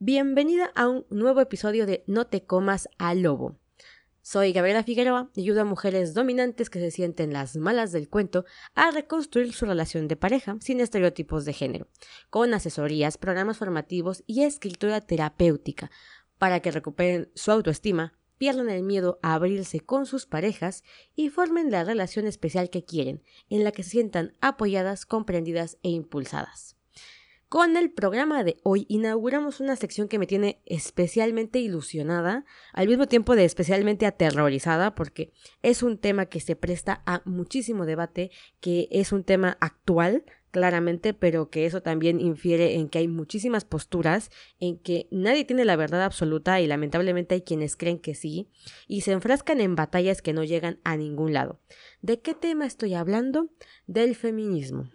Bienvenida a un nuevo episodio de No te comas al lobo. Soy Gabriela Figueroa y ayudo a mujeres dominantes que se sienten las malas del cuento a reconstruir su relación de pareja sin estereotipos de género, con asesorías, programas formativos y escritura terapéutica para que recuperen su autoestima, pierdan el miedo a abrirse con sus parejas y formen la relación especial que quieren, en la que se sientan apoyadas, comprendidas e impulsadas. Con el programa de hoy inauguramos una sección que me tiene especialmente ilusionada, al mismo tiempo de especialmente aterrorizada, porque es un tema que se presta a muchísimo debate, que es un tema actual, claramente, pero que eso también infiere en que hay muchísimas posturas, en que nadie tiene la verdad absoluta y lamentablemente hay quienes creen que sí, y se enfrascan en batallas que no llegan a ningún lado. ¿De qué tema estoy hablando? Del feminismo.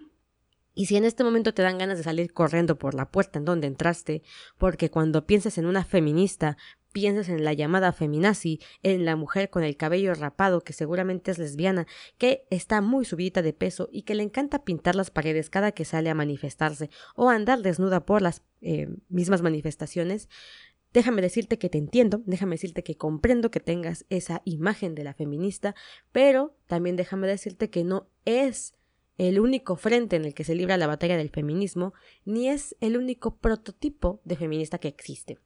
Y si en este momento te dan ganas de salir corriendo por la puerta en donde entraste, porque cuando piensas en una feminista, piensas en la llamada feminazi, en la mujer con el cabello rapado que seguramente es lesbiana, que está muy subida de peso y que le encanta pintar las paredes cada que sale a manifestarse o andar desnuda por las eh, mismas manifestaciones, déjame decirte que te entiendo, déjame decirte que comprendo que tengas esa imagen de la feminista, pero también déjame decirte que no es el único frente en el que se libra la batalla del feminismo, ni es el único prototipo de feminista que existe.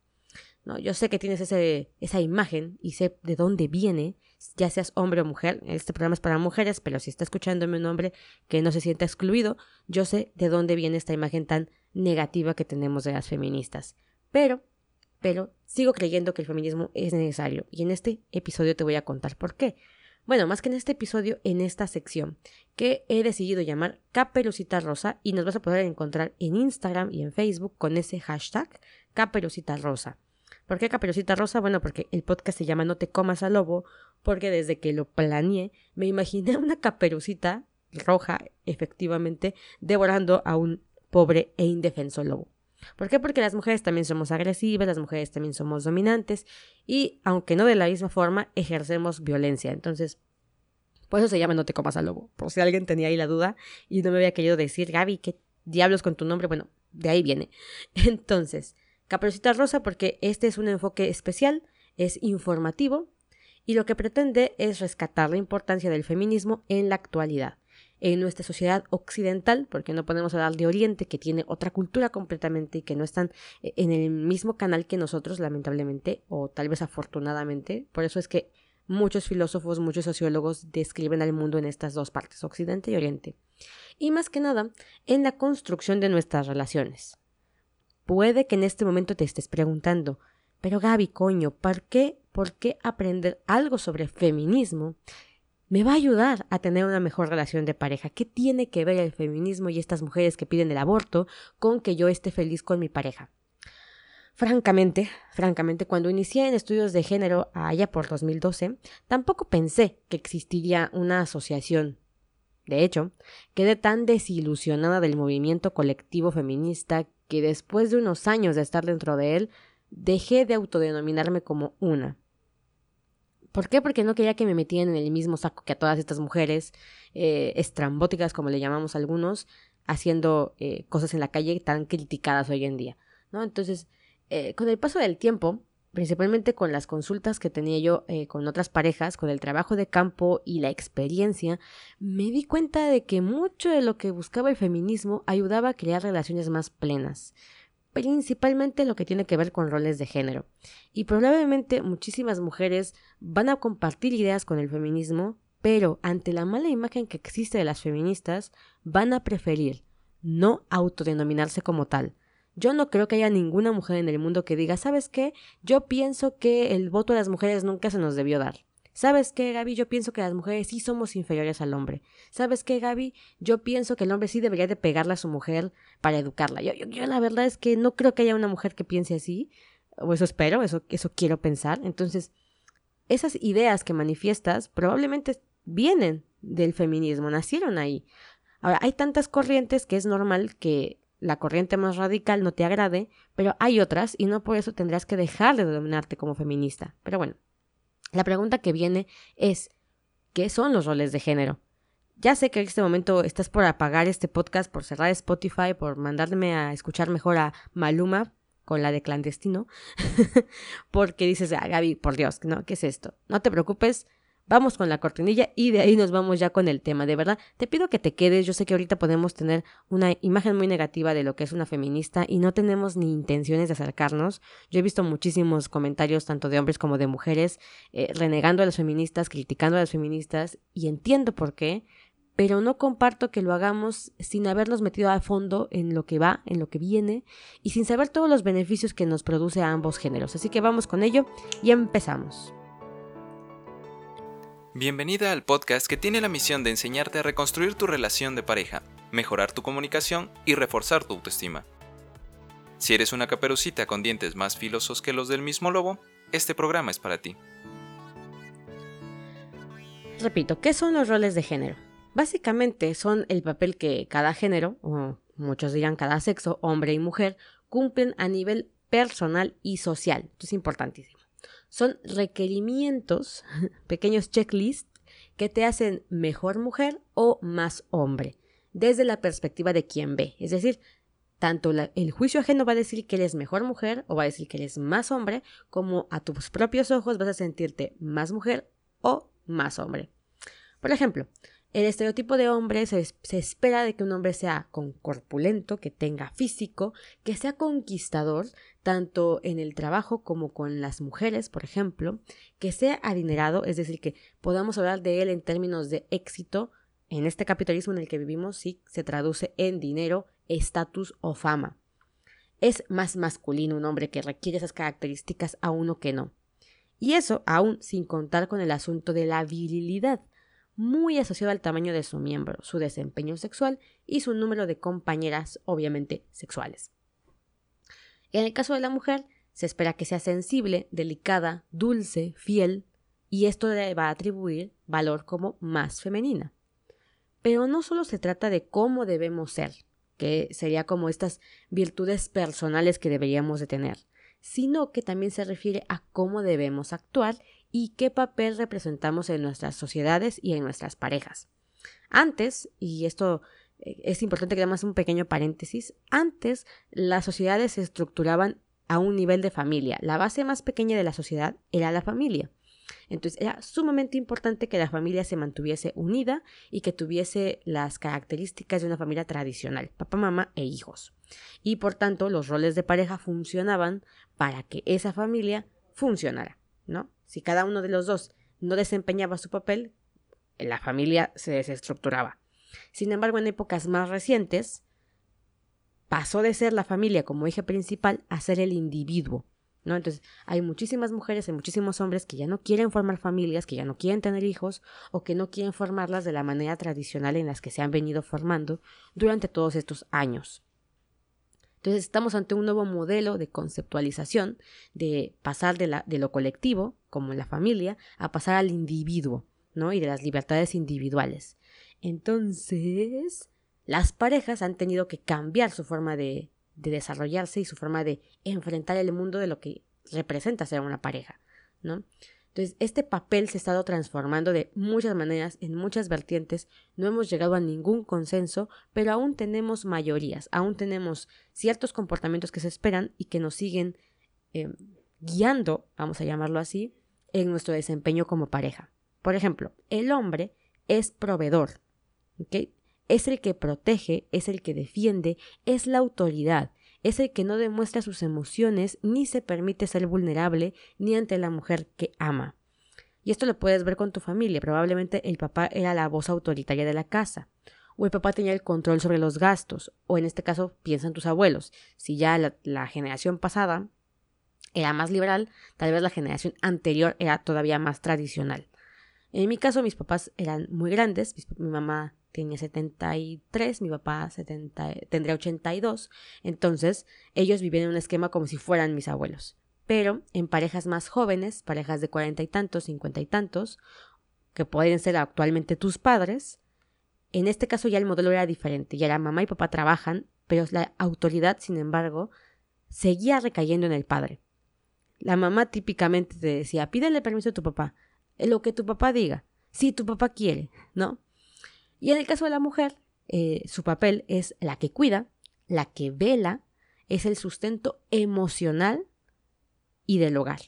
No, yo sé que tienes esa imagen y sé de dónde viene, ya seas hombre o mujer. Este programa es para mujeres, pero si está escuchándome un hombre que no se sienta excluido, yo sé de dónde viene esta imagen tan negativa que tenemos de las feministas. Pero, pero sigo creyendo que el feminismo es necesario y en este episodio te voy a contar por qué. Bueno, más que en este episodio, en esta sección, que he decidido llamar Caperucita Rosa y nos vas a poder encontrar en Instagram y en Facebook con ese hashtag Caperucita Rosa. ¿Por qué Caperucita Rosa? Bueno, porque el podcast se llama No te comas al lobo, porque desde que lo planeé me imaginé una caperucita roja, efectivamente, devorando a un pobre e indefenso lobo. ¿Por qué? Porque las mujeres también somos agresivas, las mujeres también somos dominantes y, aunque no de la misma forma, ejercemos violencia. Entonces, por eso se llama No te comas al lobo. Por si alguien tenía ahí la duda y no me había querido decir, Gaby, ¿qué diablos con tu nombre? Bueno, de ahí viene. Entonces, Caperucita Rosa porque este es un enfoque especial, es informativo y lo que pretende es rescatar la importancia del feminismo en la actualidad en nuestra sociedad occidental, porque no podemos hablar de Oriente, que tiene otra cultura completamente y que no están eh, en el mismo canal que nosotros, lamentablemente, o tal vez afortunadamente. Por eso es que muchos filósofos, muchos sociólogos describen al mundo en estas dos partes, Occidente y Oriente. Y más que nada, en la construcción de nuestras relaciones. Puede que en este momento te estés preguntando, pero Gaby, coño, ¿por qué, ¿por qué aprender algo sobre feminismo me va a ayudar a tener una mejor relación de pareja. ¿Qué tiene que ver el feminismo y estas mujeres que piden el aborto con que yo esté feliz con mi pareja? Francamente, francamente, cuando inicié en estudios de género allá por 2012, tampoco pensé que existiría una asociación. De hecho, quedé tan desilusionada del movimiento colectivo feminista que después de unos años de estar dentro de él, dejé de autodenominarme como una ¿Por qué? Porque no quería que me metieran en el mismo saco que a todas estas mujeres eh, estrambóticas, como le llamamos algunos, haciendo eh, cosas en la calle tan criticadas hoy en día, ¿no? Entonces, eh, con el paso del tiempo, principalmente con las consultas que tenía yo con otras parejas, con el trabajo de campo y la experiencia, me di cuenta de que mucho de lo que buscaba el feminismo ayudaba a crear relaciones más plenas, principalmente lo que tiene que ver con roles de género. Y probablemente muchísimas mujeres van a compartir ideas con el feminismo, pero ante la mala imagen que existe de las feministas, van a preferir no autodenominarse como tal. Yo no creo que haya ninguna mujer en el mundo que diga, ¿sabes qué? Yo pienso que el voto a las mujeres nunca se nos debió dar. ¿Sabes qué, Gaby? Yo pienso que las mujeres sí somos inferiores al hombre. ¿Sabes qué, Gaby? Yo pienso que el hombre sí debería de pegarle a su mujer para educarla. Yo, yo, la verdad es que no creo que haya una mujer que piense así. O eso espero, eso, eso quiero pensar. Entonces, esas ideas que manifiestas probablemente vienen del feminismo, nacieron ahí. Ahora, hay tantas corrientes que es normal que la corriente más radical no te agrade, pero hay otras y no por eso tendrás que dejar de denominarte como feminista. Pero bueno, la pregunta que viene es, ¿qué son los roles de género? Ya sé que en este momento estás por apagar este podcast, por cerrar Spotify, por mandarme a escuchar mejor a Maluma, con la de clandestino, porque dices, ah, Gaby, por Dios, ¿no? ¿Qué es esto? No te preocupes, vamos con la cortinilla y de ahí nos vamos ya con el tema. De verdad, te pido que te quedes. Yo sé que ahorita podemos tener una imagen muy negativa de lo que es una feminista y no tenemos ni intenciones de acercarnos. Yo he visto muchísimos comentarios, tanto de hombres como de mujeres, eh, renegando a las feministas, criticando a las feministas y entiendo por qué. Pero no comparto que lo hagamos sin habernos metido a fondo en lo que va, en lo que viene y sin saber todos los beneficios que nos produce a ambos géneros. Así que vamos con ello y empezamos. Bienvenida al podcast que tiene la misión de enseñarte a reconstruir tu relación de pareja, mejorar tu comunicación y reforzar tu autoestima. Si eres una caperucita con dientes más filosos que los del mismo lobo, este programa es para ti. Repito, ¿qué son los roles de género? Básicamente son el papel que cada género, o muchos dirán cada sexo, hombre y mujer, cumplen a nivel personal y social. Esto es importantísimo. Son requerimientos, pequeños checklists que te hacen mejor mujer o más hombre, desde la perspectiva de quien ve. Es decir, tanto el juicio ajeno va a decir que eres mejor mujer o va a decir que eres más hombre, como a tus propios ojos vas a sentirte más mujer o más hombre. Por ejemplo, el estereotipo de hombre se, espera de que un hombre sea corpulento, que tenga físico, que sea conquistador, tanto en el trabajo como con las mujeres, por ejemplo, que sea adinerado, es decir, que podamos hablar de él en términos de éxito. En este capitalismo en el que vivimos, sí, se traduce en dinero, estatus o fama. Es más masculino un hombre que requiere esas características a uno que no. Y eso aún sin contar con el asunto de la virilidad muy asociado al tamaño de su miembro, su desempeño sexual y su número de compañeras, obviamente sexuales. En el caso de la mujer, se espera que sea sensible, delicada, dulce, fiel, y esto le va a atribuir valor como más femenina. Pero no solo se trata de cómo debemos ser, que sería como estas virtudes personales que deberíamos de tener, sino que también se refiere a cómo debemos actuar y qué papel representamos en nuestras sociedades y en nuestras parejas. Antes, y esto es importante que demos un pequeño paréntesis, antes las sociedades se estructuraban a un nivel de familia. La base más pequeña de la sociedad era la familia. Entonces era sumamente importante que la familia se mantuviese unida y que tuviese las características de una familia tradicional, papá, mamá e hijos. Y por tanto los roles de pareja funcionaban para que esa familia funcionara, ¿no? Si cada uno de los dos no desempeñaba su papel, la familia se desestructuraba. Sin embargo, en épocas más recientes, pasó de ser la familia como eje principal a ser el individuo. ¿no? Entonces, hay muchísimas mujeres y muchísimos hombres que ya no quieren formar familias, que ya no quieren tener hijos o que no quieren formarlas de la manera tradicional en las que se han venido formando durante todos estos años. Entonces estamos ante un nuevo modelo de conceptualización, de pasar de, lo colectivo, como la familia, a pasar al individuo, ¿no? Y de las libertades individuales. Entonces, las parejas han tenido que cambiar su forma de, de desarrollarse y su forma de enfrentar el mundo de lo que representa ser una pareja, ¿no? Entonces, este papel se ha estado transformando de muchas maneras, en muchas vertientes. No hemos llegado a ningún consenso, pero aún tenemos mayorías, aún tenemos ciertos comportamientos que se esperan y que nos siguen eh, guiando, vamos a llamarlo así, en nuestro desempeño como pareja. Por ejemplo, el hombre es proveedor, Es el que protege, es el que defiende, es la autoridad, es el que no demuestra sus emociones ni se permite ser vulnerable ni ante la mujer que ama. Y esto lo puedes ver con tu familia. Probablemente el papá era la voz autoritaria de la casa. O el papá tenía el control sobre los gastos. O en este caso, piensan tus abuelos. Si ya la, generación pasada era más liberal, tal vez la generación anterior era todavía más tradicional. En mi caso, mis papás eran muy grandes. Mi mamá tenía 73, mi papá 70, tendría 82, entonces ellos vivían en un esquema como si fueran mis abuelos. Pero en parejas más jóvenes, parejas de cuarenta y tantos, cincuenta y tantos, que pueden ser actualmente tus padres, en este caso ya el modelo era diferente, ya la mamá y papá trabajan, pero la autoridad, sin embargo, seguía recayendo en el padre. La mamá típicamente te decía, pídele permiso a tu papá, lo que tu papá diga, si tu papá quiere, ¿no? Y en el caso de la mujer, eh, su papel es la que cuida, la que vela, es el sustento emocional y del hogar.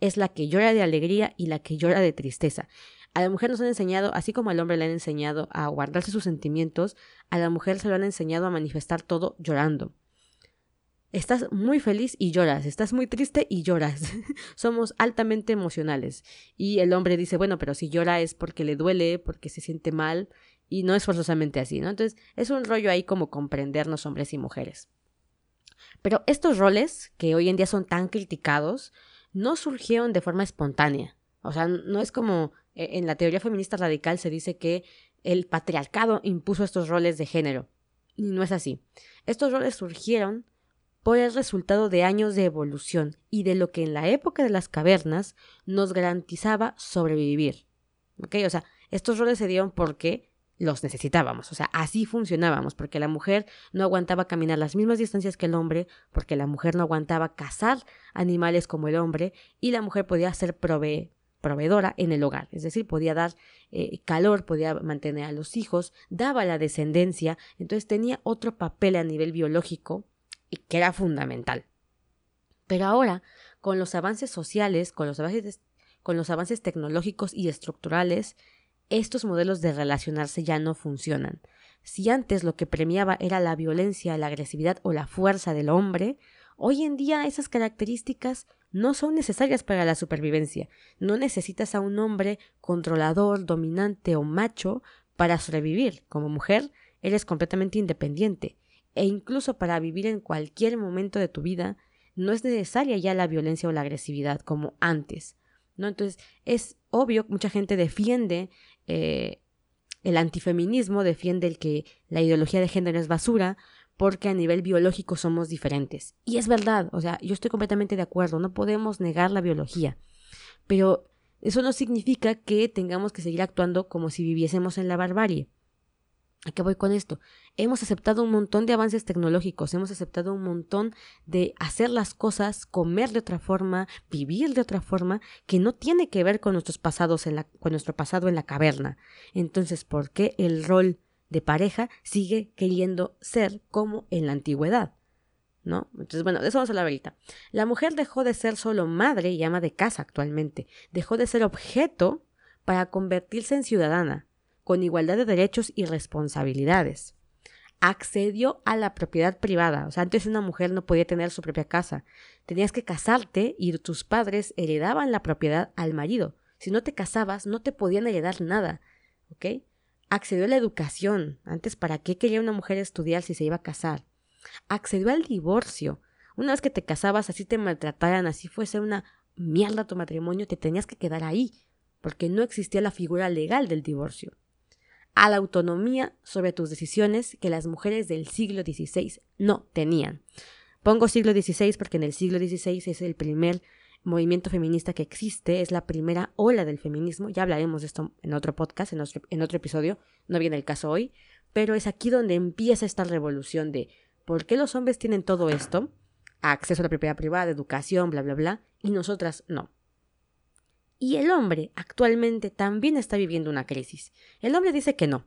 Es la que llora de alegría y la que llora de tristeza. A la mujer nos han enseñado, así como al hombre le han enseñado a guardarse sus sentimientos, a la mujer se lo han enseñado a manifestar todo llorando. Estás muy feliz y lloras, estás muy triste y lloras. Somos altamente emocionales. Y el hombre dice, bueno, pero si llora es porque le duele, porque se siente mal, y no es forzosamente así, ¿no? Entonces, es un rollo ahí como comprendernos hombres y mujeres. Pero estos roles, que hoy en día son tan criticados, no surgieron de forma espontánea. O sea, no es como eh, en la teoría feminista radical se dice que el patriarcado impuso estos roles de género. Y no es así. Estos roles surgieron por el resultado de años de evolución y de lo que en la época de las cavernas nos garantizaba sobrevivir. ¿Ok? O sea, estos roles se dieron porque los necesitábamos, o sea, así funcionábamos, porque la mujer no aguantaba caminar las mismas distancias que el hombre, porque la mujer no aguantaba cazar animales como el hombre, y la mujer podía ser proveedora en el hogar, es decir, podía dar eh, calor, podía mantener a los hijos, daba la descendencia, entonces tenía otro papel a nivel biológico y que era fundamental. Pero ahora, con los avances sociales, con los avances, con los avances tecnológicos y estructurales, estos modelos de relacionarse ya no funcionan. Si antes lo que premiaba era la violencia, la agresividad o la fuerza del hombre, hoy en día esas características no son necesarias para la supervivencia. No necesitas a un hombre controlador, dominante o macho para sobrevivir. Como mujer, eres completamente independiente. E incluso para vivir en cualquier momento de tu vida, no es necesaria ya la violencia o la agresividad como antes. ¿no? Entonces, es obvio mucha gente defiende eh, el antifeminismo, defiende el que la ideología de género es basura, porque a nivel biológico somos diferentes. Y es verdad, o sea, yo estoy completamente de acuerdo, no podemos negar la biología, pero eso no significa que tengamos que seguir actuando como si viviésemos en la barbarie. ¿A qué voy con esto? Hemos aceptado un montón de avances tecnológicos, hemos aceptado un montón de hacer las cosas, comer de otra forma, vivir de otra forma, que no tiene que ver con nuestros pasados en la, con nuestro pasado en la caverna. Entonces, ¿por qué el rol de pareja sigue queriendo ser como en la antigüedad? ¿No? Entonces, bueno, de eso vamos a hablar ahorita. La mujer dejó de ser solo madre y ama de casa actualmente, dejó de ser objeto para convertirse en ciudadana con igualdad de derechos y responsabilidades. Accedió a la propiedad privada. O sea, antes una mujer no podía tener su propia casa. Tenías que casarte y tus padres heredaban la propiedad al marido. Si no te casabas, no te podían heredar nada. ¿Ok? Accedió a la educación. Antes, ¿para qué quería una mujer estudiar si se iba a casar? Accedió al divorcio. Una vez que te casabas, así te maltrataran, así fuese una mierda tu matrimonio, te tenías que quedar ahí, porque no existía la figura legal del divorcio a la autonomía sobre tus decisiones que las mujeres del siglo XVI no tenían. Pongo siglo XVI porque en el siglo XVI es el primer movimiento feminista que existe, es la primera ola del feminismo, ya hablaremos de esto en otro podcast, en otro, en otro episodio, no viene el caso hoy, pero es aquí donde empieza esta revolución de por qué los hombres tienen todo esto, acceso a la propiedad privada, educación, bla, bla, bla, y nosotras no. Y el hombre actualmente también está viviendo una crisis. El hombre dice que no.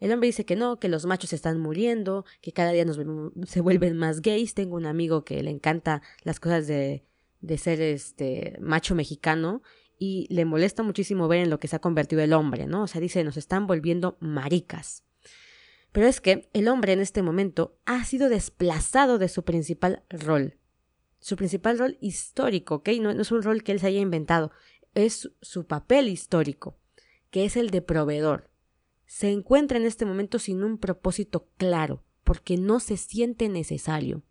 El hombre dice que no, que los machos están muriendo, que cada día nos, se vuelven más gays. Tengo un amigo que le encanta las cosas de, de ser este macho mexicano y le molesta muchísimo ver en lo que se ha convertido el hombre, ¿no? O sea, dice, nos están volviendo maricas. Pero es que el hombre en este momento ha sido desplazado de su principal rol. Su principal rol histórico, ¿ok? No, no es un rol que él se haya inventado es su papel histórico, que es el de proveedor. Se encuentra en este momento sin un propósito claro, porque no se siente necesario.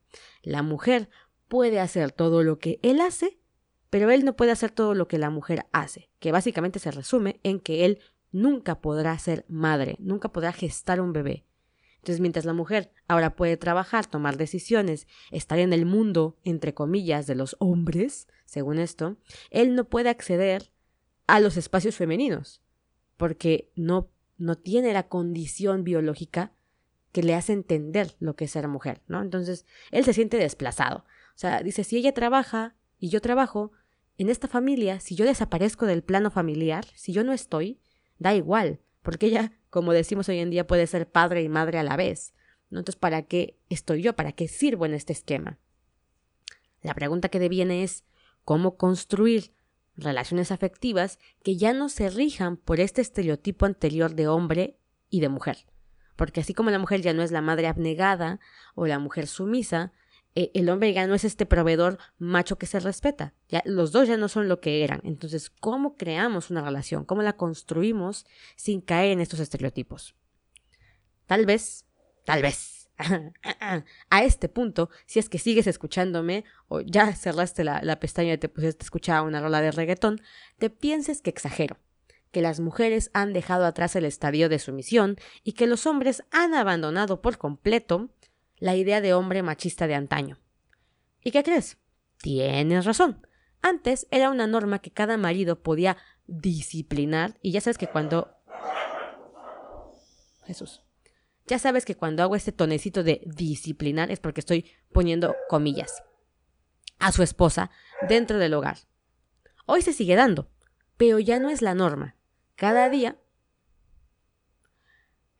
La mujer puede hacer todo lo que él hace, pero él no puede hacer todo lo que la mujer hace, que básicamente se resume en que él nunca podrá ser madre, nunca podrá gestar un bebé. Entonces, mientras la mujer ahora puede trabajar, tomar decisiones, estar en el mundo, entre comillas, de los hombres, según esto, él no puede acceder a los espacios femeninos, porque no, no tiene la condición biológica que le hace entender lo que es ser mujer, ¿no? Entonces, él se siente desplazado. O sea, dice, si ella trabaja y yo trabajo, en esta familia, si yo desaparezco del plano familiar, si yo no estoy, da igual, porque ella como decimos hoy en día, puede ser padre y madre a la vez. Entonces, ¿para qué estoy yo? ¿Para qué sirvo en este esquema? La pregunta que deviene es cómo construir relaciones afectivas que ya no se rijan por este estereotipo anterior de hombre y de mujer. Porque así como la mujer ya no es la madre abnegada o la mujer sumisa, eh, el hombre ya no es este proveedor macho que se respeta. Ya, los dos ya no son lo que eran. Entonces, ¿cómo creamos una relación? ¿Cómo la construimos sin caer en estos estereotipos? Tal vez, tal vez. a este punto, si es que sigues escuchándome o ya cerraste la, la pestaña y te pusiste a escuchar una rola de reggaetón, te pienses que exagero, que las mujeres han dejado atrás el estadio de sumisión y que los hombres han abandonado por completo la idea de hombre machista de antaño. ¿Y qué crees? Tienes razón. Antes era una norma que cada marido podía disciplinar y ya sabes que cuando... Jesús. Ya sabes que cuando hago este tonecito de disciplinar es porque estoy poniendo comillas a su esposa dentro del hogar. Hoy se sigue dando, pero ya no es la norma. Cada día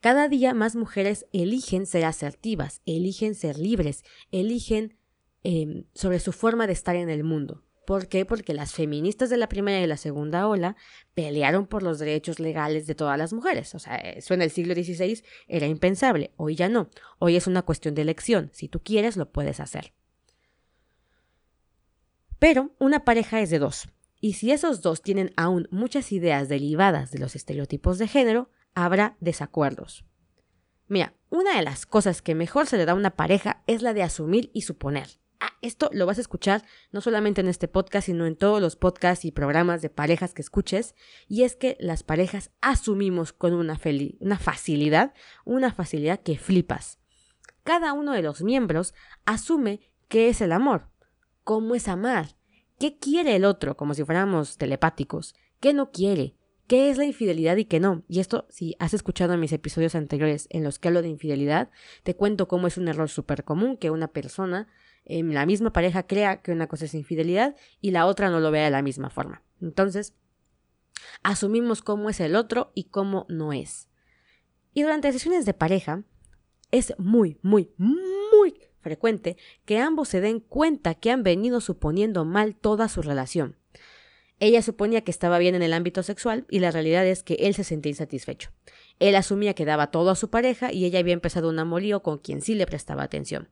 cada día más mujeres eligen ser asertivas, eligen ser libres, eligen em, sobre su forma de estar en el mundo. ¿Por qué? Porque las feministas de la primera y la segunda ola pelearon por los derechos legales de todas las mujeres. O sea, eso en el siglo XVI era impensable. Hoy ya no. Hoy es una cuestión de elección. Si tú quieres, lo puedes hacer. Pero una pareja es de dos. Y si esos dos tienen aún muchas ideas derivadas de los estereotipos de género, habrá desacuerdos. Mira, una de las cosas que mejor se le da a una pareja es la de asumir y suponer. Ah, esto lo vas a escuchar no solamente en este podcast, sino en todos los podcasts y programas de parejas que escuches, y es que las parejas asumimos con una, una facilidad, una facilidad que flipas. Cada uno de los miembros asume qué es el amor, cómo es amar, qué quiere el otro, como si fuéramos telepáticos, qué no quiere, qué es la infidelidad y qué no. Y esto, si has escuchado mis episodios anteriores en los que hablo de infidelidad, te cuento cómo es un error súper común que una persona en la misma pareja crea que una cosa es infidelidad y la otra no lo vea de la misma forma. Entonces, asumimos cómo es el otro y cómo no es. Y durante sesiones de pareja, es muy, muy, muy frecuente que ambos se den cuenta que han venido suponiendo mal toda su relación. Ella suponía que estaba bien en el ámbito sexual y la realidad es que él se sentía insatisfecho. Él asumía que daba todo a su pareja y ella había empezado un amorío con quien sí le prestaba atención.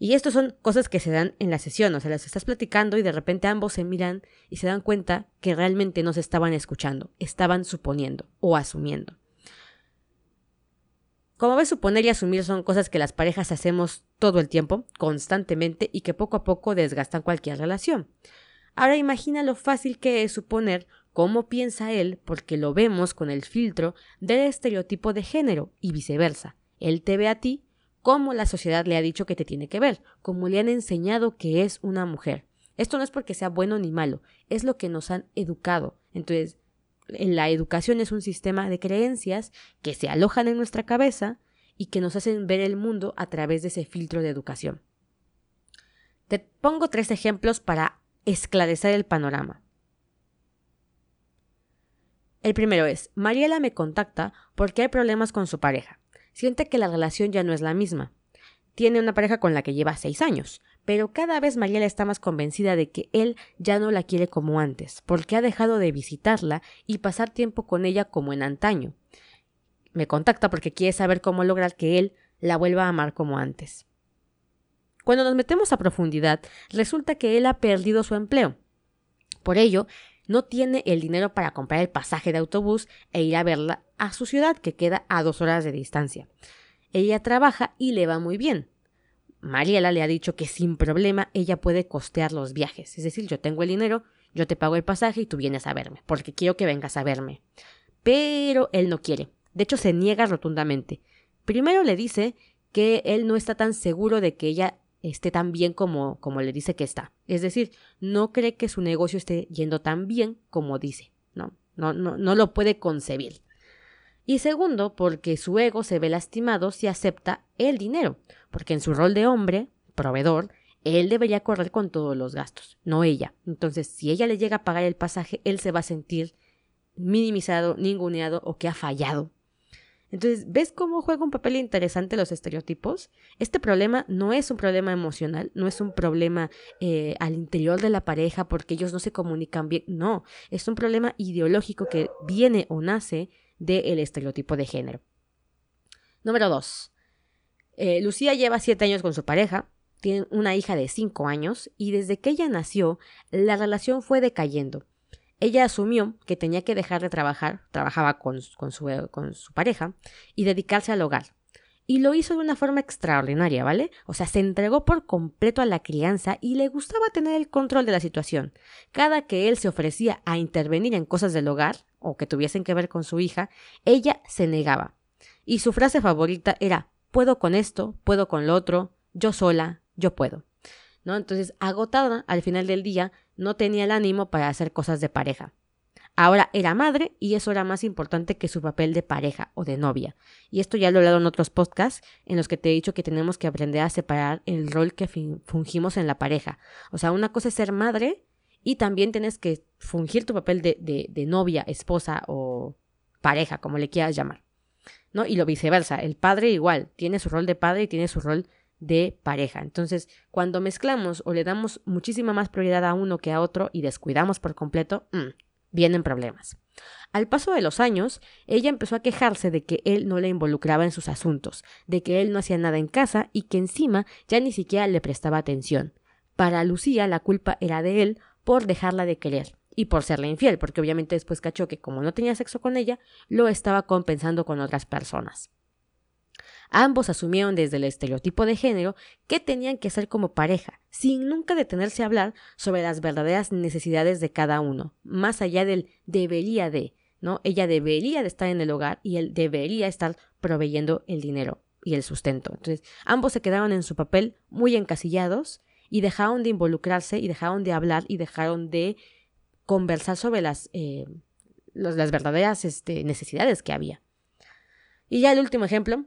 Y esto son cosas que se dan en la sesión, o sea, las estás platicando y de repente ambos se miran y se dan cuenta que realmente no se estaban escuchando, estaban suponiendo o asumiendo. Como ves, suponer y asumir son cosas que las parejas hacemos todo el tiempo, constantemente, y que poco a poco desgastan cualquier relación. Ahora imagina lo fácil que es suponer cómo piensa él porque lo vemos con el filtro del estereotipo de género y viceversa. Él te ve a ti como la sociedad le ha dicho que te tiene que ver, como le han enseñado que es una mujer. Esto no es porque sea bueno ni malo, es lo que nos han educado. Entonces, la educación es un sistema de creencias que se alojan en nuestra cabeza y que nos hacen ver el mundo a través de ese filtro de educación. Te pongo tres ejemplos para esclarecer el panorama. El primero es, Mariela me contacta porque hay problemas con su pareja. Siente que la relación ya no es la misma. Tiene una pareja con la que lleva seis años, pero cada vez Mariela está más convencida de que él ya no la quiere como antes, porque ha dejado de visitarla y pasar tiempo con ella como en antaño. Me contacta porque quiere saber cómo lograr que él la vuelva a amar como antes. Cuando nos metemos a profundidad, resulta que él ha perdido su empleo. Por ello, no tiene el dinero para comprar el pasaje de autobús e ir a verla a su ciudad, que queda a dos horas de distancia. Ella trabaja y le va muy bien. Mariela le ha dicho que sin problema ella puede costear los viajes. Es decir, yo tengo el dinero, yo te pago el pasaje y tú vienes a verme, porque quiero que vengas a verme. Pero él no quiere. De hecho, se niega rotundamente. Primero le dice que él no está tan seguro de que ella esté tan bien como, como le dice que está. Es decir, no cree que su negocio esté yendo tan bien como dice. No, no, no, no lo puede concebir. Y segundo, porque su ego se ve lastimado si acepta el dinero, porque en su rol de hombre, proveedor, él debería correr con todos los gastos, no ella. Entonces, si ella le llega a pagar el pasaje, él se va a sentir minimizado, ninguneado o que ha fallado. Entonces, ¿ves cómo juega un papel interesante los estereotipos? Este problema no es un problema emocional, no es un problema eh, al interior de la pareja porque ellos no se comunican bien, no, es un problema ideológico que viene o nace del estereotipo de género. Número dos. Eh, Lucía lleva siete años con su pareja, tiene una hija de cinco años y desde que ella nació, la relación fue decayendo. Ella asumió que tenía que dejar de trabajar, trabajaba con, su, su pareja, y dedicarse al hogar. Y lo hizo de una forma extraordinaria, ¿vale? O sea, se entregó por completo a la crianza y le gustaba tener el control de la situación. Cada que él se ofrecía a intervenir en cosas del hogar, o que tuviesen que ver con su hija, ella se negaba. Y su frase favorita era, puedo con esto, puedo con lo otro, yo sola, yo puedo. Entonces, agotada al final del día, no tenía el ánimo para hacer cosas de pareja. Ahora era madre y eso era más importante que su papel de pareja o de novia. Y esto ya lo he hablado en otros podcasts en los que te he dicho que tenemos que aprender a separar el rol que fungimos en la pareja. O sea, una cosa es ser madre y también tienes que fungir tu papel de, de, de novia, esposa o pareja, como le quieras llamar. ¿No? Y lo viceversa. El padre igual tiene su rol de padre y tiene su rol de pareja. Entonces, cuando mezclamos o le damos muchísima más prioridad a uno que a otro y descuidamos por completo, mm, vienen problemas. Al paso de los años, ella empezó a quejarse de que él no le involucraba en sus asuntos, de que él no hacía nada en casa y que encima ya ni siquiera le prestaba atención. Para Lucía la culpa era de él por dejarla de querer y por serle infiel, porque obviamente después cachó que como no tenía sexo con ella, lo estaba compensando con otras personas. Ambos asumieron desde el estereotipo de género que tenían que ser como pareja, sin nunca detenerse a hablar sobre las verdaderas necesidades de cada uno, más allá del debería de, ¿no? Ella debería de estar en el hogar y él debería estar proveyendo el dinero y el sustento. Entonces, ambos se quedaron en su papel muy encasillados y dejaron de involucrarse y dejaron de hablar y dejaron de conversar sobre las, eh, las verdaderas este, necesidades que había. Y ya el último ejemplo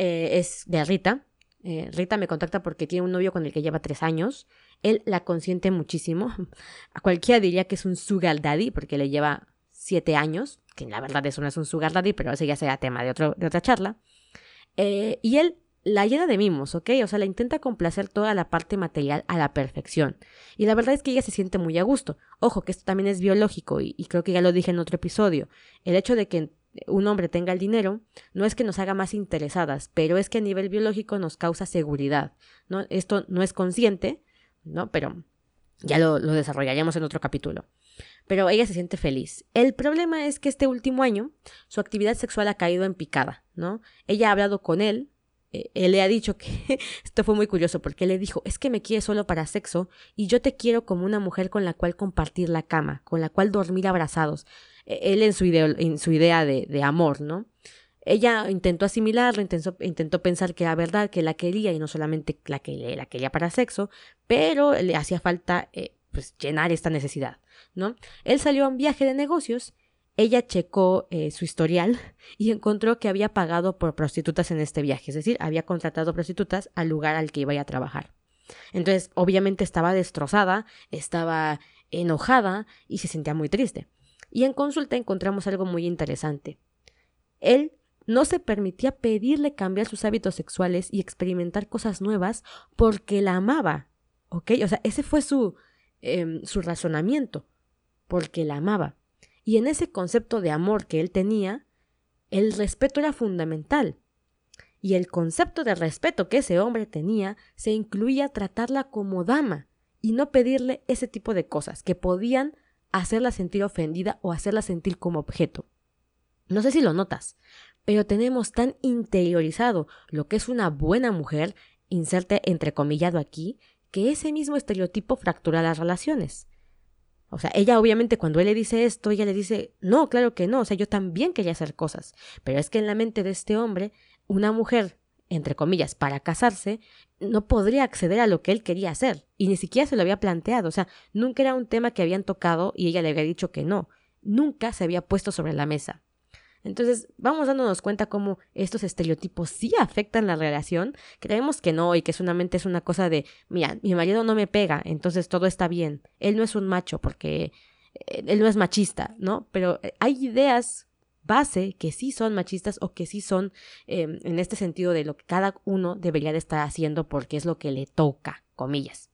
eh, es de Rita. Eh, Rita me contacta porque tiene un novio con el que lleva tres años. Él la consiente muchísimo. A cualquiera diría que es un sugar daddy porque le lleva siete años, que la verdad eso no es un sugar daddy, pero ese ya será tema de, otro, de otra charla. Eh, y él la llena de mimos, ¿ok? O sea, la intenta complacer toda la parte material a la perfección. Y la verdad es que ella se siente muy a gusto. Ojo, que esto también es biológico y creo que ya lo dije en otro episodio. El hecho de que un hombre tenga el dinero, no es que nos haga más interesadas, pero es que a nivel biológico nos causa seguridad, ¿no? Esto no es consciente, ¿no? Pero ya lo, lo desarrollaremos en otro capítulo. Pero ella se siente feliz. El problema es que este último año su actividad sexual ha caído en picada, ¿no? Ella ha hablado con él, eh, él le ha dicho que esto fue muy curioso porque le dijo, es que me quiere solo para sexo y yo te quiero como una mujer con la cual compartir la cama, con la cual dormir abrazados. E, él en su, idea de, amor, ¿no? Ella intentó asimilarlo, intentó, intentó, pensar que era verdad, que la quería y no solamente la, que, la quería para sexo, pero le hacía falta eh, pues, llenar esta necesidad, ¿no? Él salió a un viaje de negocios ella checó eh, su historial y encontró que había pagado por prostitutas en este viaje, es decir, había contratado prostitutas al lugar al que iba a trabajar. Entonces, obviamente estaba destrozada, estaba enojada y se sentía muy triste. Y en consulta encontramos algo muy interesante. Él no se permitía pedirle cambiar sus hábitos sexuales y experimentar cosas nuevas porque la amaba. ¿Ok? O sea, ese fue su, em, su razonamiento, porque la amaba. Y en ese concepto de amor que él tenía, el respeto era fundamental. Y el concepto de respeto que ese hombre tenía se incluía tratarla como dama y no pedirle ese tipo de cosas que podían hacerla sentir ofendida o hacerla sentir como objeto. No sé si lo notas, pero tenemos tan interiorizado lo que es una buena mujer, inserte entrecomillado aquí, que ese mismo estereotipo fractura las relaciones. O sea, ella obviamente cuando él le dice esto, ella le dice, no, claro que no, o sea, yo también quería hacer cosas, pero es que en la mente de este hombre, una mujer, entre comillas, para casarse, no podría acceder a lo que él quería hacer, y ni siquiera se lo había planteado, o sea, nunca era un tema que habían tocado y ella le había dicho que no, nunca se había puesto sobre la mesa. Entonces, vamos dándonos cuenta cómo estos estereotipos sí afectan la relación. Creemos que no y que solamente es una cosa de, mira, mi marido no me pega, entonces todo está bien. Él no es un macho porque eh, él no es machista, ¿no? Pero eh, hay ideas base que sí son machistas o que sí son em, en este sentido de lo que cada uno debería de estar haciendo porque es lo que le toca, comillas.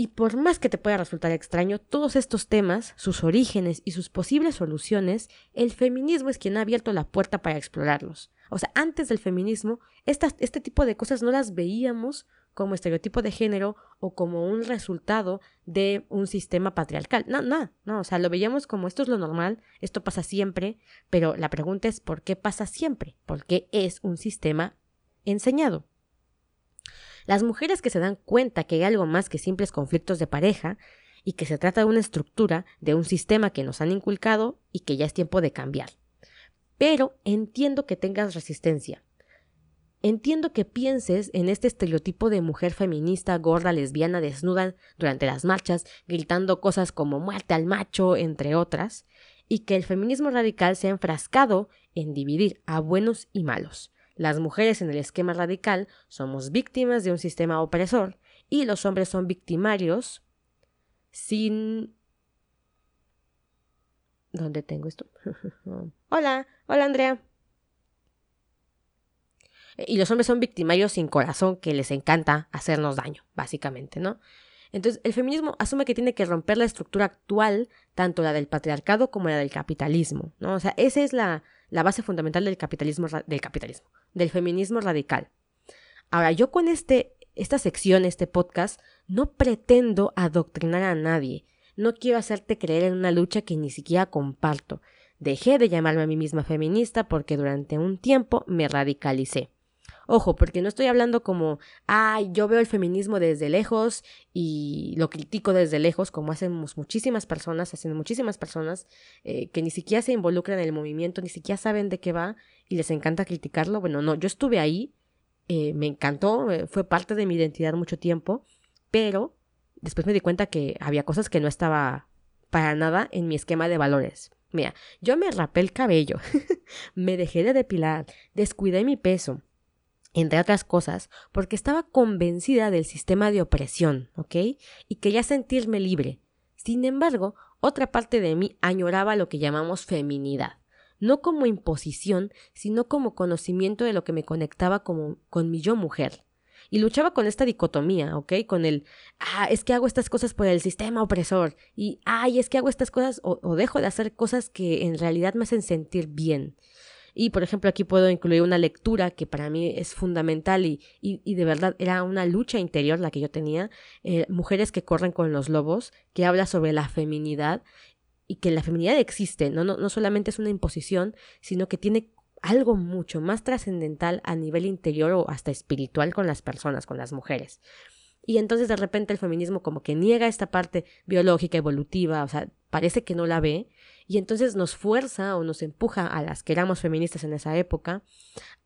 Y por más que te pueda resultar extraño, todos estos temas, sus orígenes y sus posibles soluciones, el feminismo es quien ha abierto la puerta para explorarlos. O sea, antes del feminismo, este tipo de cosas no las veíamos como estereotipo de género o como un resultado de un sistema patriarcal. No, no, no, o sea, lo veíamos como esto es lo normal, esto pasa siempre, pero la pregunta es ¿por qué pasa siempre? Porque es un sistema enseñado. Las mujeres que se dan cuenta que hay algo más que simples conflictos de pareja y que se trata de una estructura, de un sistema que nos han inculcado y que ya es tiempo de cambiar. Pero entiendo que tengas resistencia, Entiendo que pienses en este estereotipo de mujer feminista, gorda, lesbiana, desnuda durante las marchas, gritando cosas como muerte al macho, entre otras, y que el feminismo radical se ha enfrascado en dividir a buenos y malos. Las mujeres en el esquema radical somos víctimas de un sistema opresor y los hombres son victimarios sin... ¿Dónde tengo esto? hola, hola Andrea y los hombres son victimarios sin corazón que les encanta hacernos daño, básicamente, ¿no? Entonces, el feminismo asume que tiene que romper la estructura actual, tanto la del patriarcado como la del capitalismo, ¿no? O sea, esa es la, la base fundamental del capitalismo, del capitalismo, del feminismo radical. Ahora, yo con este, esta sección, este podcast, no pretendo adoctrinar a nadie. No quiero hacerte creer en una lucha que ni siquiera comparto. Dejé de llamarme a mí misma feminista porque durante un tiempo me radicalicé. Ojo, porque no estoy hablando como, ay, yo veo el feminismo desde lejos y lo critico desde lejos, como hacemos muchísimas personas, hacen muchísimas personas eh, que ni siquiera se involucran en el movimiento, ni siquiera saben de qué va y les encanta criticarlo. Bueno, no, yo estuve ahí, eh, me encantó, eh, fue parte de mi identidad mucho tiempo, pero después me di cuenta que había cosas que no estaba para nada en mi esquema de valores. Mira, yo me rapé el cabello, me dejé de depilar, descuidé mi peso, entre otras cosas, porque estaba convencida del sistema de opresión, ¿ok? Y quería sentirme libre. Sin embargo, otra parte de mí añoraba lo que llamamos feminidad, no como imposición, sino como conocimiento de lo que me conectaba como, con mi yo mujer. Y luchaba con esta dicotomía, ¿ok? Con el, ah, es que hago estas cosas por el sistema opresor, y, ay, es que hago estas cosas o dejo de hacer cosas que en realidad me hacen sentir bien. Y, por ejemplo, aquí puedo incluir una lectura que para mí es fundamental y, y, de verdad era una lucha interior la que yo tenía, eh, Mujeres que corren con los lobos, que habla sobre la feminidad y que la feminidad existe, ¿no? No, no solamente es una imposición, sino que tiene algo mucho más trascendental a nivel interior o hasta espiritual con las personas, con las mujeres. Y entonces de repente el feminismo como que niega esta parte biológica, evolutiva, o sea, parece que no la ve y entonces nos fuerza o nos empuja a las que éramos feministas en esa época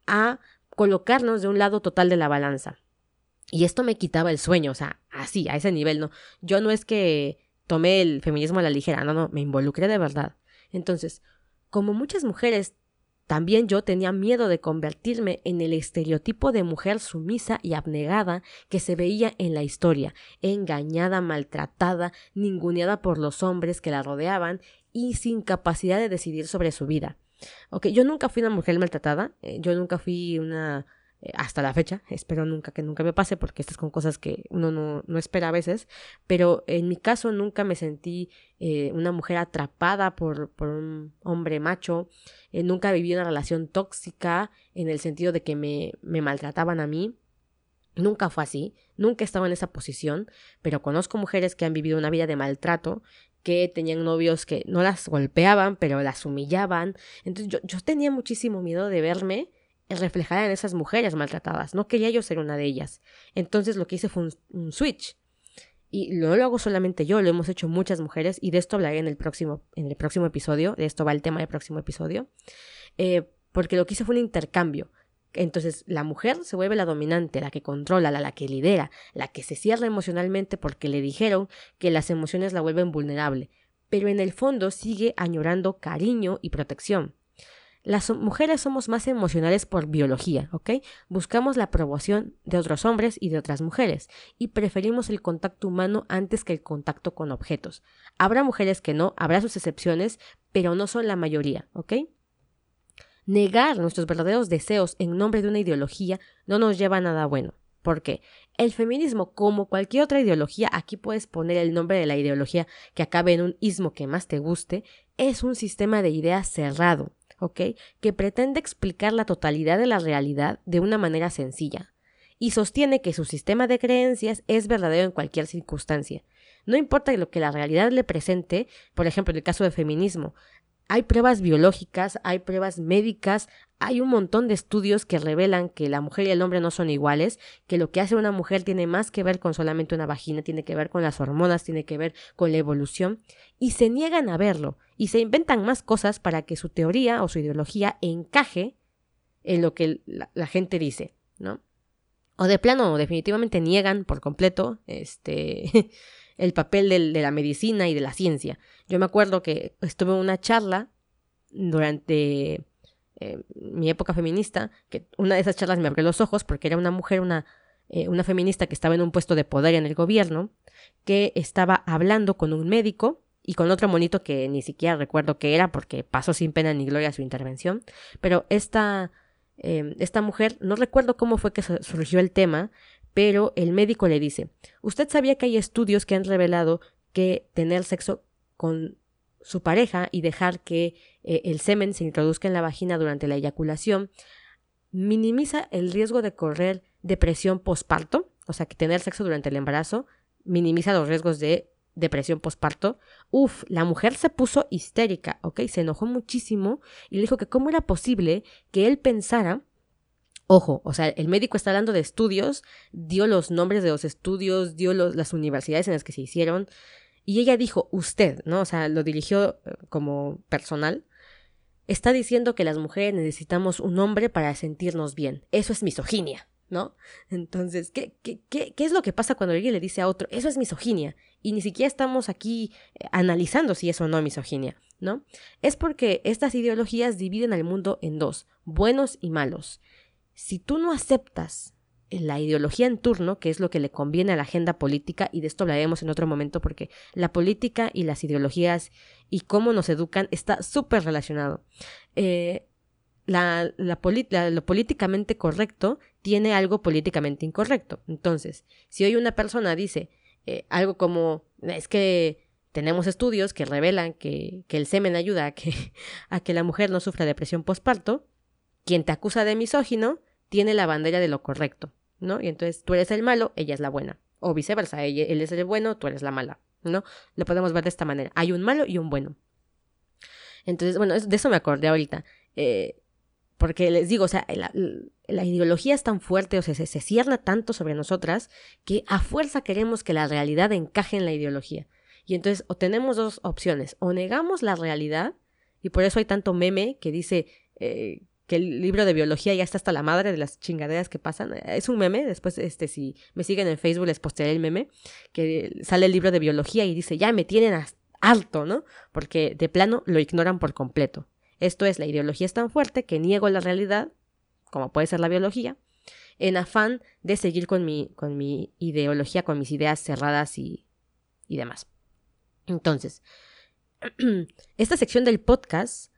a colocarnos de un lado total de la balanza. Y esto me quitaba el sueño, o sea, así, a ese nivel, ¿no? Yo no es que tomé el feminismo a la ligera, no, no, me involucré de verdad. Entonces, como muchas mujeres también yo tenía miedo de convertirme en el estereotipo de mujer sumisa y abnegada que se veía en la historia, engañada, maltratada, ninguneada por los hombres que la rodeaban y sin capacidad de decidir sobre su vida. Ok, yo nunca fui una mujer maltratada, eh, yo nunca fui una hasta la fecha, espero nunca que nunca me pase porque estas son cosas que uno no, no espera a veces, pero en mi caso nunca me sentí eh, una mujer atrapada por, por un hombre macho, eh, nunca viví una relación tóxica en el sentido de que me, me maltrataban a mí, Nunca fue así, nunca estaba en esa posición, pero conozco mujeres que han vivido una vida de maltrato, que tenían novios que no las golpeaban, pero las humillaban. Entonces yo, yo tenía muchísimo miedo de verme reflejada en esas mujeres maltratadas. No quería yo ser una de ellas. Entonces lo que hice fue un, switch. Y no lo hago solamente yo, lo hemos hecho muchas mujeres y de esto hablaré en el próximo, en el próximo episodio. De esto va el tema del próximo episodio. Eh, porque lo que hice fue un intercambio. Entonces la mujer se vuelve la dominante, la que controla, la, la que lidera, la que se cierra emocionalmente porque le dijeron que las emociones la vuelven vulnerable, pero en el fondo sigue añorando cariño y protección. Las mujeres somos más emocionales por biología, ¿ok? Buscamos la aprobación de otros hombres y de otras mujeres y preferimos el contacto humano antes que el contacto con objetos. Habrá mujeres que no, habrá sus excepciones, pero no son la mayoría, ¿ok? Negar nuestros verdaderos deseos en nombre de una ideología no nos lleva a nada bueno. ¿Por qué? El feminismo, como cualquier otra ideología, aquí puedes poner el nombre de la ideología que acabe en un ismo que más te guste, es un sistema de ideas cerrado, Que pretende explicar la totalidad de la realidad de una manera sencilla. Y sostiene que su sistema de creencias es verdadero en cualquier circunstancia. No importa lo que la realidad le presente, por ejemplo, en el caso del feminismo, hay pruebas biológicas, hay pruebas médicas, hay un montón de estudios que revelan que la mujer y el hombre no son iguales, que lo que hace una mujer tiene más que ver con solamente una vagina, tiene que ver con las hormonas, tiene que ver con la evolución, y se niegan a verlo, y se inventan más cosas para que su teoría o su ideología encaje en lo que la, gente dice, ¿no? O de plano, definitivamente niegan por completo, este, el papel de la medicina y de la ciencia. Yo me acuerdo que estuve en una charla durante eh, mi época feminista, que una de esas charlas me abrió los ojos porque era una mujer, una, eh, una feminista que estaba en un puesto de poder en el gobierno, que estaba hablando con un médico y con otro monito que ni siquiera recuerdo qué era porque pasó sin pena ni gloria su intervención, pero esta, eh, esta mujer, no recuerdo cómo fue que surgió el tema, pero el médico le dice, ¿usted sabía que hay estudios que han revelado que tener sexo con su pareja y dejar que eh, el semen se introduzca en la vagina durante la eyaculación minimiza el riesgo de correr depresión posparto? O sea, que tener sexo durante el embarazo minimiza los riesgos de depresión posparto. Uf, la mujer se puso histérica, ¿ok? Se enojó muchísimo y le dijo que cómo era posible que él pensara Ojo, o sea, el médico está hablando de estudios, dio los nombres de los estudios, dio las universidades en las que se hicieron, y ella dijo, usted, ¿no? O sea, lo dirigió eh, como personal, está diciendo que las mujeres necesitamos un hombre para sentirnos bien. Eso es misoginia, ¿no? Entonces, ¿qué, qué, qué, qué es lo que pasa cuando alguien le dice a otro, eso es misoginia? Y ni siquiera estamos aquí eh, analizando si eso o no es misoginia, ¿no? Es porque estas ideologías dividen al mundo en dos, buenos y malos. Si tú no aceptas la ideología en turno, que es lo que le conviene a la agenda política, y de esto hablaremos en otro momento porque la política y las ideologías y cómo nos educan está súper relacionado. Eh, la, lo políticamente correcto tiene algo políticamente incorrecto. Entonces, si hoy una persona dice eh, algo como, es que tenemos estudios que revelan que, que el semen ayuda a que, a que la mujer no sufra depresión postparto, quien te acusa de misógino tiene la bandera de lo correcto, ¿no? Y entonces tú eres el malo, ella es la buena. O viceversa, él es el bueno, tú eres la mala, ¿no? Lo podemos ver de esta manera. Hay un malo y un bueno. Entonces, bueno, de eso me acordé ahorita. Eh, porque les digo, o sea, la, ideología es tan fuerte, o sea, se, se tanto sobre nosotras que a fuerza queremos que la realidad encaje en la ideología. Y entonces, o tenemos dos opciones, o negamos la realidad, y por eso hay tanto meme que dice eh, que el libro de biología ya está hasta la madre de las chingaderas que pasan. Es un meme, después este si me siguen en Facebook les postearé el meme, que sale el libro de biología y dice, ya me tienen alto, ¿no? Porque de plano lo ignoran por completo. Esto es, la ideología es tan fuerte que niego la realidad, como puede ser la biología, en afán de seguir con mi, con mi ideología, con mis ideas cerradas y, y demás. Entonces, esta sección del podcast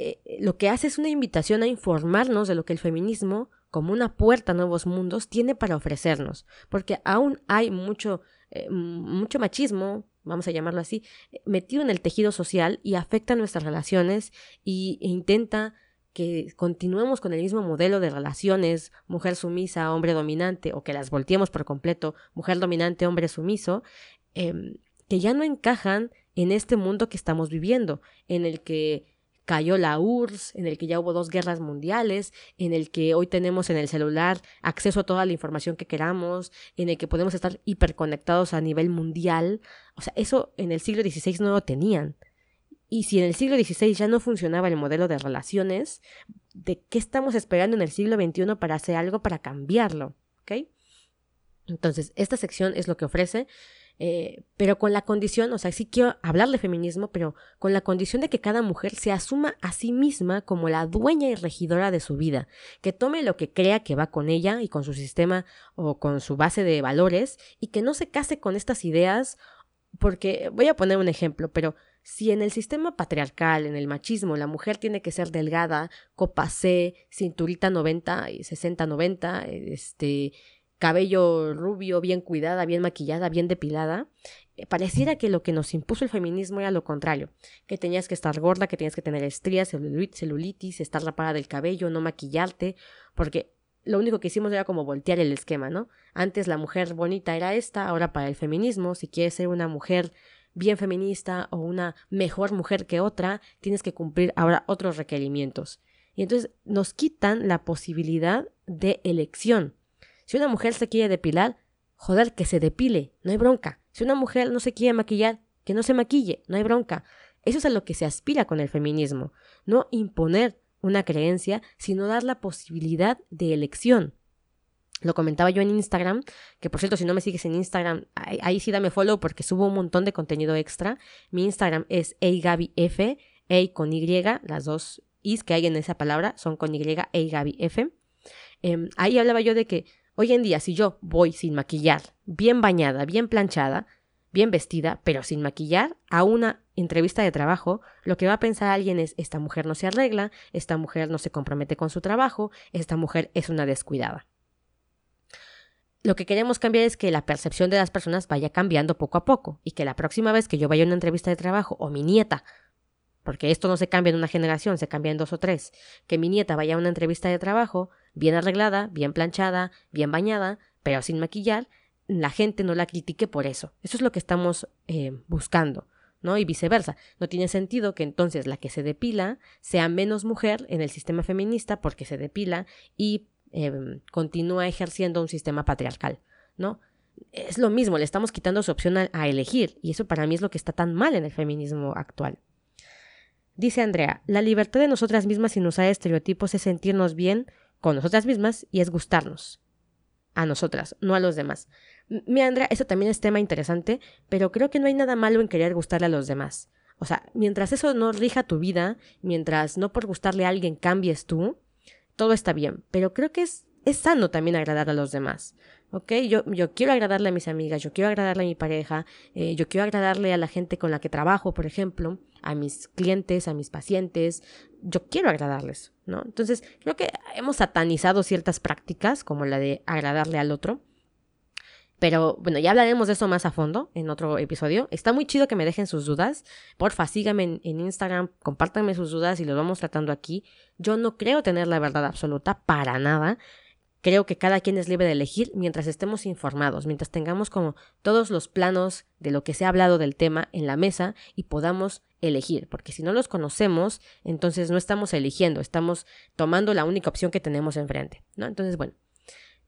eh, lo que hace es una invitación a informarnos de lo que el feminismo, como una puerta a nuevos mundos, tiene para ofrecernos, porque aún hay mucho, eh, mucho machismo, vamos a llamarlo así, metido en el tejido social y afecta nuestras relaciones y, e intenta que continuemos con el mismo modelo de relaciones, mujer sumisa, hombre dominante, o que las volteemos por completo, mujer dominante, hombre sumiso, em, que ya no encajan en este mundo que estamos viviendo, en el que cayó la URSS, en el que ya hubo dos guerras mundiales, en el que hoy tenemos en el celular acceso a toda la información que queramos, en el que podemos estar hiperconectados a nivel mundial. O sea, eso en el siglo XVI no lo tenían. Y si en el siglo XVI ya no funcionaba el modelo de relaciones, ¿de qué estamos esperando en el siglo XXI para hacer algo para cambiarlo? Entonces, esta sección es lo que ofrece eh, pero con la condición, o sea, sí quiero hablar de feminismo, pero con la condición de que cada mujer se asuma a sí misma como la dueña y regidora de su vida, que tome lo que crea que va con ella y con su sistema o con su base de valores y que no se case con estas ideas porque voy a poner un ejemplo, pero Si en el sistema patriarcal, en el machismo, la mujer tiene que ser delgada, copa C, cinturita 90 y 60-90, este, cabello rubio, bien cuidada, bien maquillada, bien depilada, eh, pareciera que lo que nos impuso el feminismo era lo contrario, que tenías que estar gorda, que tenías que tener estrías, celulitis, estar rapada del cabello, no maquillarte, porque lo único que hicimos era como voltear el esquema, ¿no? Antes la mujer bonita era esta, ahora para el feminismo, si quieres ser una mujer bien feminista o una mejor mujer que otra, tienes que cumplir ahora otros requerimientos. Y entonces nos quitan la posibilidad de elección. Si una mujer se quiere depilar, joder, que se depile, no hay bronca. Si una mujer no se quiere maquillar, que no se maquille, no hay bronca. Eso es a lo que se aspira con el feminismo, no imponer una creencia, sino dar la posibilidad de elección. Lo comentaba yo en Instagram, que por cierto, si no me sigues en Instagram, ahí, sí dame follow porque subo un montón de contenido extra. Mi Instagram es eigabif, A con Y, las dos Is que hay en esa palabra son con Y, eigabif. Eh, ahí hablaba yo de que hoy en día, si yo voy sin maquillar, bien bañada, bien planchada, bien vestida, pero sin maquillar, a una entrevista de trabajo, lo que va a pensar alguien es, esta mujer no se arregla, esta mujer no se compromete con su trabajo, esta mujer es una descuidada. Lo que queremos cambiar es que la percepción de las personas vaya cambiando poco a poco y que la próxima vez que yo vaya a una entrevista de trabajo o mi nieta, porque esto no se cambia en una generación, se cambia en dos o tres, que mi nieta vaya a una entrevista de trabajo bien arreglada, bien planchada, bien bañada, pero sin maquillar, la gente no la critique por eso. Eso es lo que estamos eh, buscando. ¿no? Y viceversa. No tiene sentido que entonces la que se depila sea menos mujer en el sistema feminista porque se depila y Em, continúa ejerciendo un sistema patriarcal, ¿no? Es lo mismo, le estamos quitando su opción a, elegir, y eso para mí es lo que está tan mal en el feminismo actual. Dice Andrea, la libertad de nosotras mismas sin usar estereotipos es sentirnos bien con nosotras mismas y es gustarnos. A nosotras, no a los demás. Mi Andrea, eso también es tema interesante, pero creo que no hay nada malo en querer gustarle a los demás. O sea, mientras eso no rija tu vida, mientras no por gustarle a alguien cambies tú, todo está bien, pero creo que es, es sano también agradar a los demás. ¿Ok? Yo, yo quiero agradarle a mis amigas, yo quiero agradarle a mi pareja, eh, yo quiero agradarle a la gente con la que trabajo, por ejemplo, a mis clientes, a mis pacientes, yo quiero agradarles, ¿no? Entonces, creo que hemos satanizado ciertas prácticas, como la de agradarle al otro, pero bueno, ya hablaremos de eso más a fondo en otro episodio. Está muy chido que me dejen sus dudas. Porfa, síganme en, Instagram, compártanme sus dudas y los vamos tratando aquí. Yo no creo tener la verdad absoluta para nada. Creo que cada quien es libre de elegir mientras estemos informados, mientras tengamos como todos los planos de lo que se ha hablado del tema en la mesa y podamos elegir, porque si no los conocemos, entonces no estamos eligiendo, estamos tomando la única opción que tenemos enfrente, ¿no? Entonces, bueno,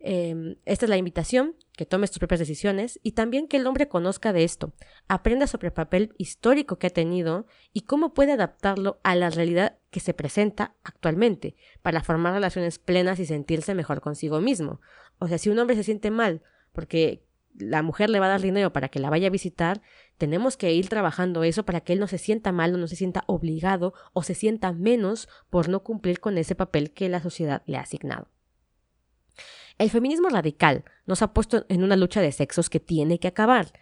Em, esta es la invitación, que tomes tus propias decisiones y también que el hombre conozca de esto, aprenda sobre el papel histórico que ha tenido y cómo puede adaptarlo a la realidad que se presenta actualmente para formar relaciones plenas y sentirse mejor consigo mismo. O sea, si un hombre se siente mal porque la mujer le va a dar dinero para que la vaya a visitar, tenemos que ir trabajando eso para que él no se sienta mal o no se sienta obligado o se sienta menos por no cumplir con ese papel que la sociedad le ha asignado. El feminismo radical nos ha puesto en una lucha de sexos que tiene que acabar.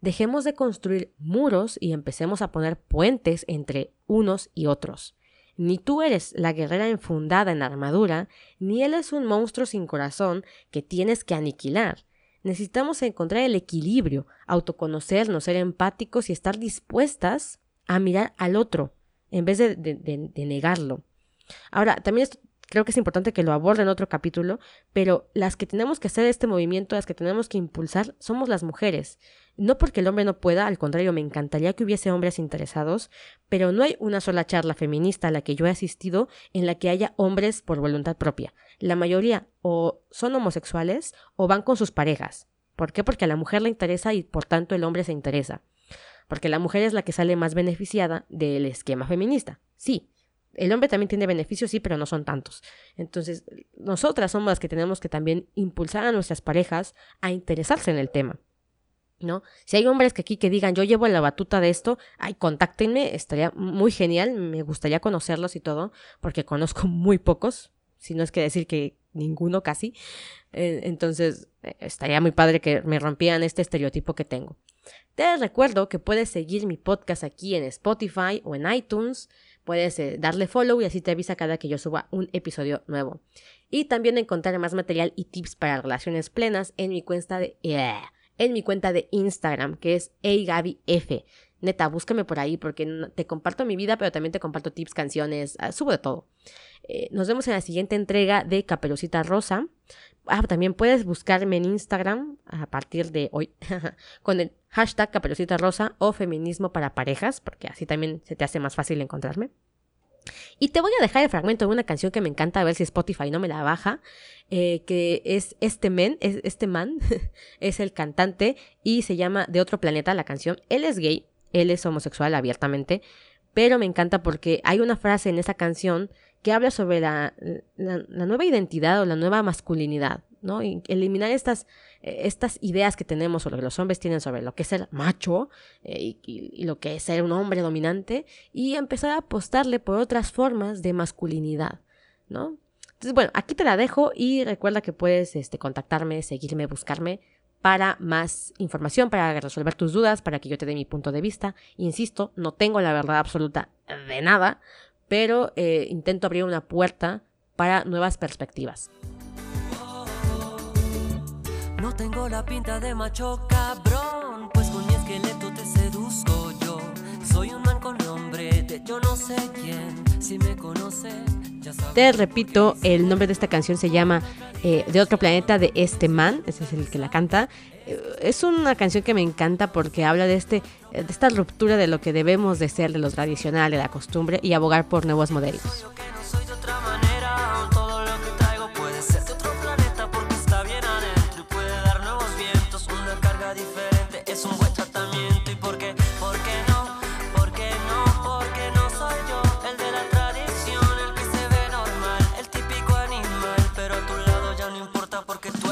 Dejemos de construir muros y empecemos a poner puentes entre unos y otros. Ni tú eres la guerrera enfundada en armadura, ni él es un monstruo sin corazón que tienes que aniquilar. Necesitamos encontrar el equilibrio, autoconocernos, ser empáticos y estar dispuestas a mirar al otro en vez de, negarlo. Ahora, también creo que es importante que lo aborde en otro capítulo, pero las que tenemos que hacer este movimiento, las que tenemos que impulsar, somos las mujeres. No porque el hombre no pueda, al contrario, me encantaría que hubiese hombres interesados, pero no hay una sola charla feminista a la que yo he asistido en la que haya hombres por voluntad propia. La mayoría o son homosexuales o van con sus parejas. ¿Por qué? Porque a la mujer le interesa y por tanto el hombre se interesa. Porque la mujer es la que sale más beneficiada del esquema feminista. Sí, el hombre también tiene beneficios, sí, pero no son tantos. Entonces, nosotras somos las que tenemos que también impulsar a nuestras parejas a interesarse en el tema. ¿No? Si hay hombres que aquí que digan, yo llevo la batuta de esto, ay, contáctenme, estaría muy genial, me gustaría conocerlos y todo, porque conozco muy pocos, si no es que decir que ninguno casi. Eh, entonces, eh, estaría muy padre que me rompieran este estereotipo que tengo. Te recuerdo que puedes seguir mi podcast aquí en Spotify o en iTunes. Puedes eh, darle follow y así te avisa cada que yo suba un episodio nuevo. Y también encontrar más material y tips para relaciones plenas en mi cuenta de, en mi cuenta de Instagram, que es F. Neta, búscame por ahí porque te comparto mi vida, pero también te comparto tips, canciones, ah, subo de todo. Eh, nos vemos en la siguiente entrega de Caperucita Rosa. Ah, también puedes buscarme en Instagram a partir de hoy con el hashtag Caperucita Rosa o Feminismo para Parejas, porque así también se te hace más fácil encontrarme. Y te voy a dejar el fragmento de una canción que me encanta, a ver si Spotify no me la baja, eh, que es este men, es, este man, es el cantante y se llama De otro planeta la canción. Él es gay, él es homosexual abiertamente, pero me encanta porque hay una frase en esa canción que habla sobre la, nueva identidad o la nueva masculinidad, ¿no? Y eliminar estas, eh, estas ideas que tenemos o lo que los hombres tienen sobre lo que es ser macho eh, y, lo que es ser un hombre dominante y empezar a apostarle por otras formas de masculinidad, ¿no? Entonces, bueno, aquí te la dejo y recuerda que puedes este, contactarme, seguirme, buscarme para más información, para resolver tus dudas, para que yo te dé mi punto de vista. Insisto, no tengo la verdad absoluta de nada, pero eh, intento abrir una puerta para nuevas perspectivas. No tengo la pinta de macho cabrón, pues con mi esqueleto te seduzco yo. Soy un man con nombre de yo no sé quién, si me conoce. Te repito, el nombre de esta canción se llama eh, De otro planeta de este man, ese es el que la canta. Eh, es una canción que me encanta porque habla de, este, de esta ruptura de lo que debemos de ser, de lo tradicional, de la costumbre y abogar por nuevos modelos.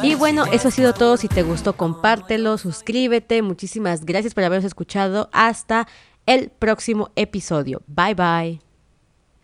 Y bueno, eso ha sido todo. Si te gustó, compártelo, suscríbete. Muchísimas gracias por habernos escuchado. Hasta el próximo episodio. Bye bye.